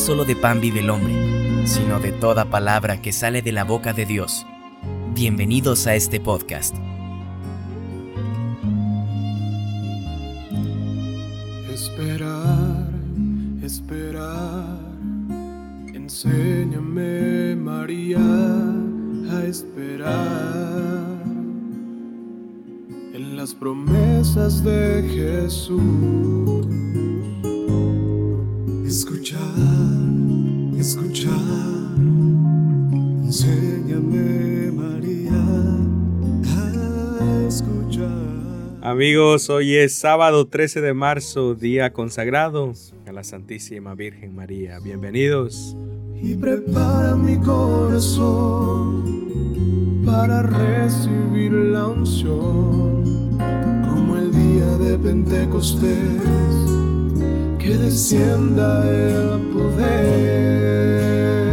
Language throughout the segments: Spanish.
solo de pan vive el hombre, sino de toda palabra que sale de la boca de Dios. Bienvenidos a este podcast. Esperar, esperar, enséñame María a esperar en las promesas de Jesús. Escuchar, escuchar, enséñame María a escuchar. Amigos, hoy es sábado 13 de marzo, día consagrado a la Santísima Virgen María. Bienvenidos. y prepara mi corazón para recibir la unción como el día de Pentecostés que descienda el poder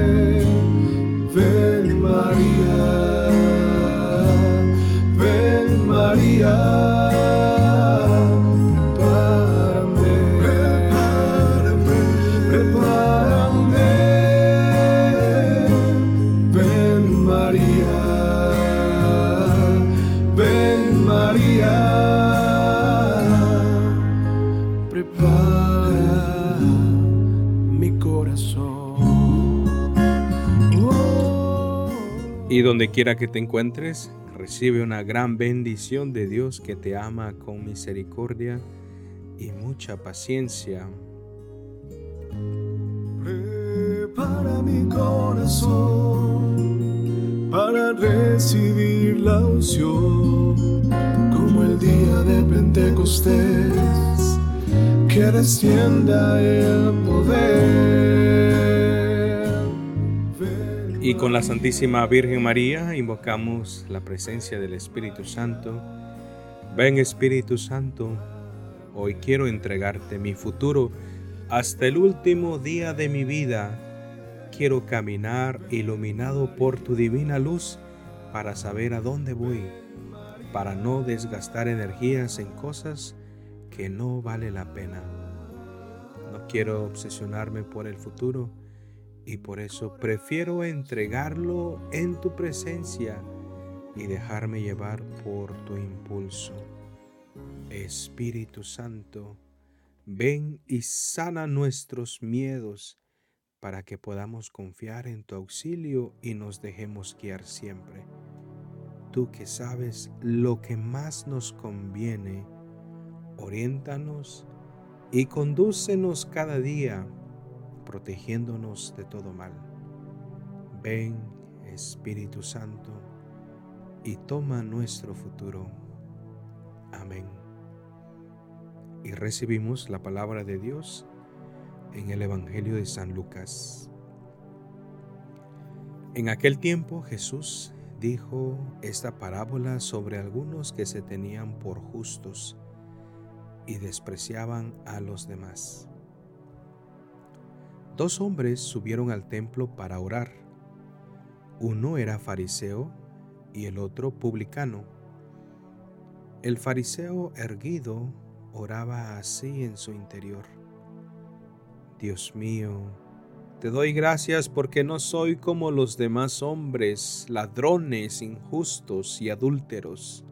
donde quiera que te encuentres, recibe una gran bendición de Dios que te ama con misericordia y mucha paciencia. Prepara mi corazón para recibir la unción, como el día de Pentecostés, que descienda el poder. Y con la Santísima Virgen María invocamos la presencia del Espíritu Santo. Ven Espíritu Santo, hoy quiero entregarte mi futuro hasta el último día de mi vida. Quiero caminar iluminado por tu divina luz para saber a dónde voy, para no desgastar energías en cosas que no vale la pena. No quiero obsesionarme por el futuro y por eso prefiero entregarlo en tu presencia y dejarme llevar por tu impulso. Espíritu Santo, ven y sana nuestros miedos para que podamos confiar en tu auxilio y nos dejemos guiar siempre. Tú que sabes lo que más nos conviene, oriéntanos y condúcenos cada día protegiéndonos de todo mal. Ven, Espíritu Santo, y toma nuestro futuro. Amén. Y recibimos la palabra de Dios en el Evangelio de San Lucas. En aquel tiempo Jesús dijo esta parábola sobre algunos que se tenían por justos y despreciaban a los demás. Dos hombres subieron al templo para orar. Uno era fariseo y el otro publicano. El fariseo erguido oraba así en su interior. Dios mío, te doy gracias porque no soy como los demás hombres, ladrones, injustos y adúlteros.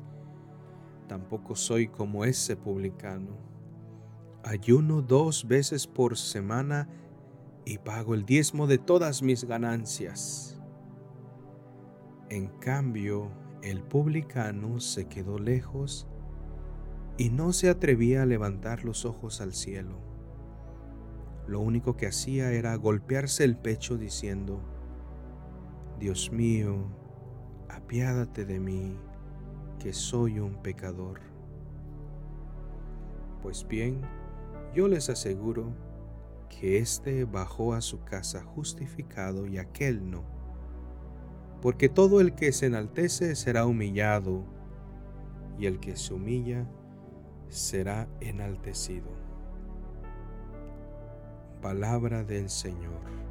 Tampoco soy como ese publicano. Ayuno dos veces por semana y pago el diezmo de todas mis ganancias. En cambio, el publicano se quedó lejos y no se atrevía a levantar los ojos al cielo. Lo único que hacía era golpearse el pecho diciendo, Dios mío, apiádate de mí, que soy un pecador. Pues bien, yo les aseguro que éste bajó a su casa justificado y aquel no. Porque todo el que se enaltece será humillado, y el que se humilla será enaltecido. Palabra del Señor.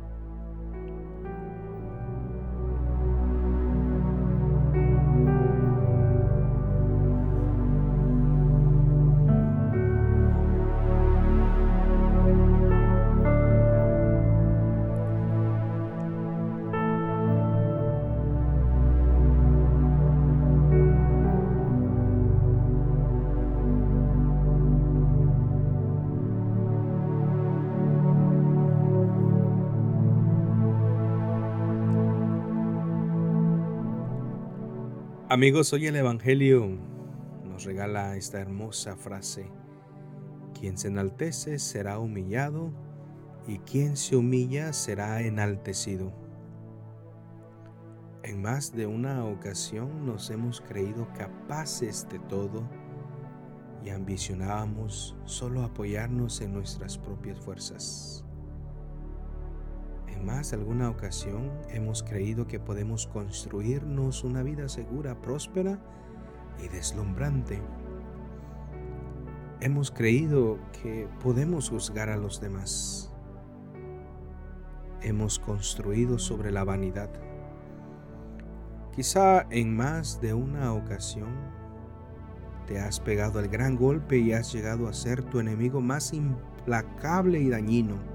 Amigos, hoy el Evangelio nos regala esta hermosa frase. Quien se enaltece será humillado y quien se humilla será enaltecido. En más de una ocasión nos hemos creído capaces de todo y ambicionábamos solo apoyarnos en nuestras propias fuerzas. En más alguna ocasión hemos creído que podemos construirnos una vida segura, próspera y deslumbrante. Hemos creído que podemos juzgar a los demás. Hemos construido sobre la vanidad. Quizá en más de una ocasión te has pegado el gran golpe y has llegado a ser tu enemigo más implacable y dañino.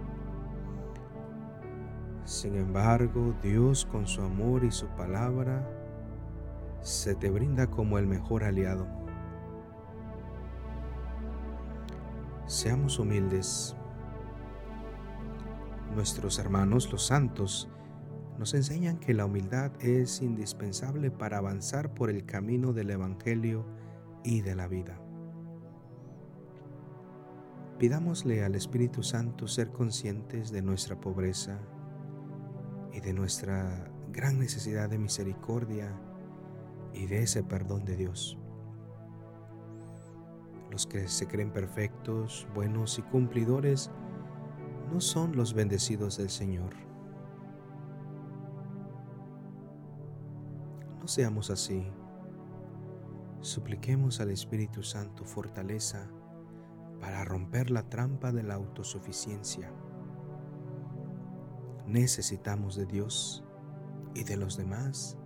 Sin embargo, Dios con su amor y su palabra se te brinda como el mejor aliado. Seamos humildes. Nuestros hermanos los santos nos enseñan que la humildad es indispensable para avanzar por el camino del Evangelio y de la vida. Pidámosle al Espíritu Santo ser conscientes de nuestra pobreza y de nuestra gran necesidad de misericordia y de ese perdón de Dios. Los que se creen perfectos, buenos y cumplidores no son los bendecidos del Señor. No seamos así Supliquemos al Espíritu Santo fortaleza para romper la trampa de la autosuficiencia. Necesitamos de Dios y de los demás.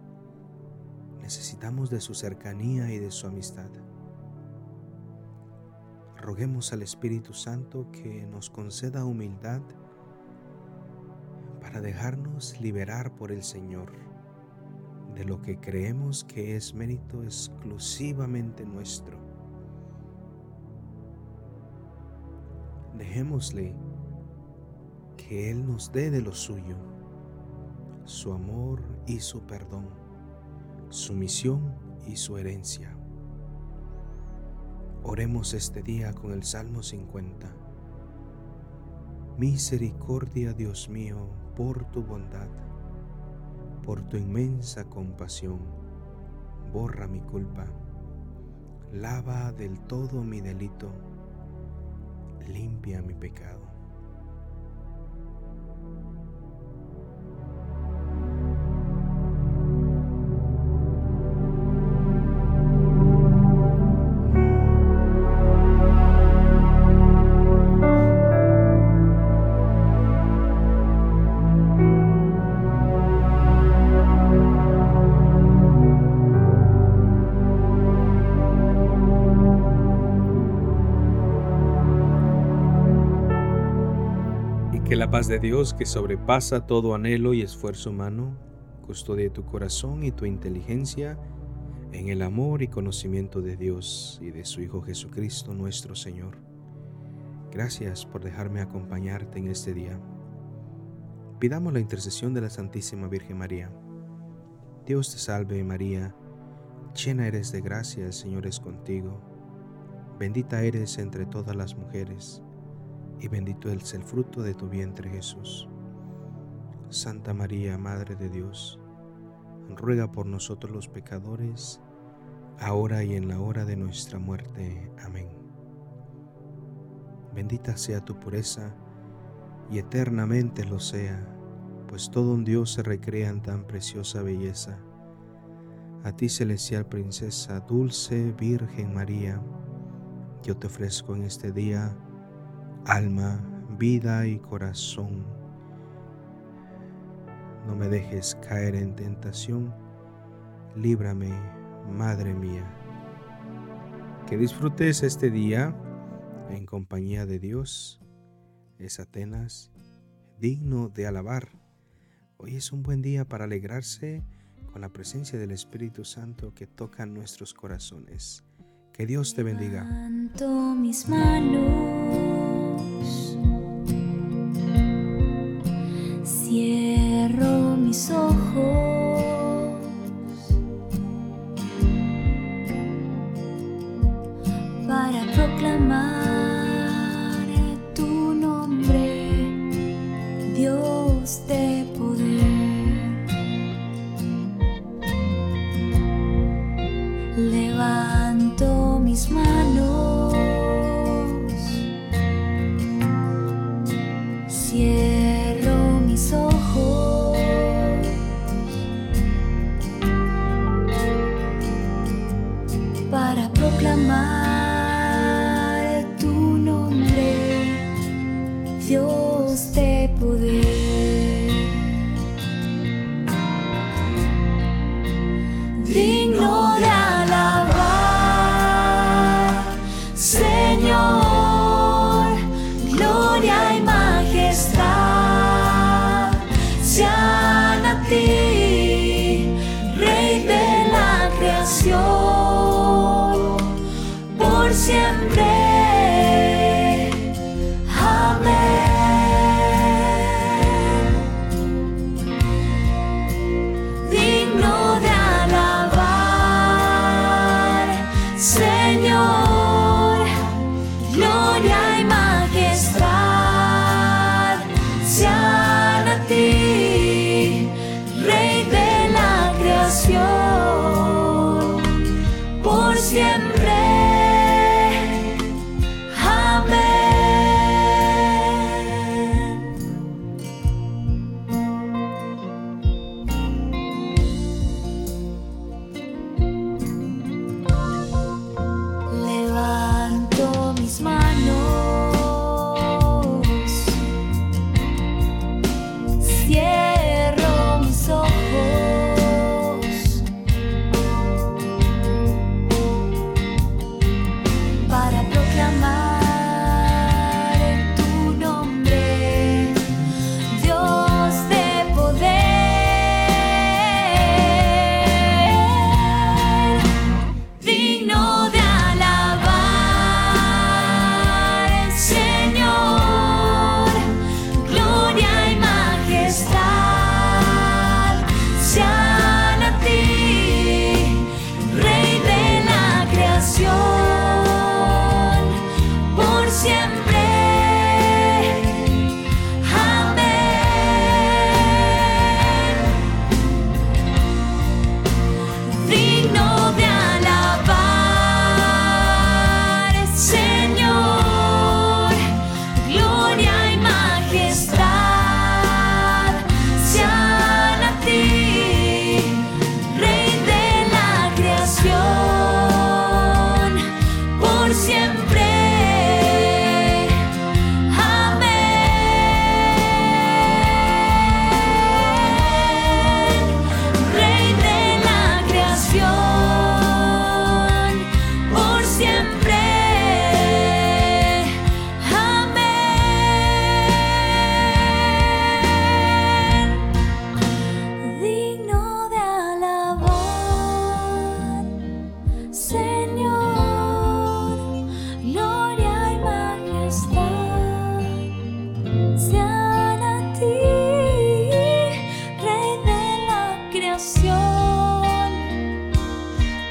Necesitamos de su cercanía y de su amistad. Roguemos al Espíritu Santo que nos conceda humildad para dejarnos liberar por el Señor de lo que creemos que es mérito exclusivamente nuestro. Dejémosle que Él nos dé de lo suyo, su amor y su perdón, su misión y su herencia. Oremos este día con el Salmo 50. Misericordia, Dios mío, por tu bondad por tu inmensa compasión, borra mi culpa, lava del todo mi delito, limpia mi pecado. Paz de Dios, que sobrepasa todo anhelo y esfuerzo humano, custodie tu corazón y tu inteligencia en el amor y conocimiento de Dios y de su Hijo Jesucristo nuestro Señor. Gracias por dejarme acompañarte en este día. Pidamos la intercesión de la Santísima Virgen María. Dios te salve María, llena eres de gracia, el Señor es contigo. Bendita eres entre todas las mujeres y bendito es el fruto de tu vientre Jesús. Santa María, Madre de Dios, ruega por nosotros los pecadores, ahora y en la hora de nuestra muerte. Amén. Bendita sea tu pureza, y eternamente lo sea, pues todo un Dios se recrea en tan preciosa belleza. A ti, celestial princesa, dulce Virgen María, yo te ofrezco en este día alma, vida y corazón. No me dejes caer en tentación, líbrame, Madre mía. Que disfrutes este día en compañía de Dios. Es Atenas, digno de alabar. Hoy es un buen día para alegrarse con la presencia del Espíritu Santo que toca nuestros corazones. Que Dios te bendiga. mis manos mis ojos. Para proclamar tu nombre, Dios de poder. Levanto mis manos.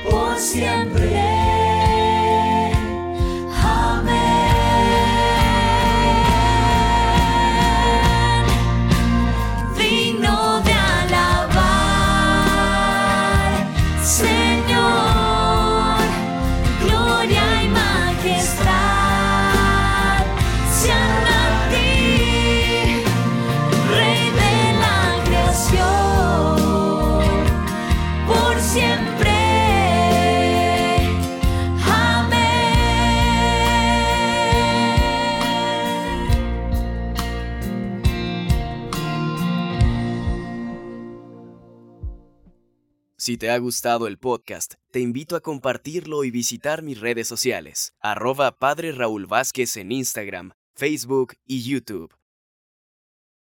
por siempre. Si te ha gustado el podcast, te invito a compartirlo y visitar mis redes sociales, arroba Padre Raúl Vázquez en Instagram, Facebook y YouTube.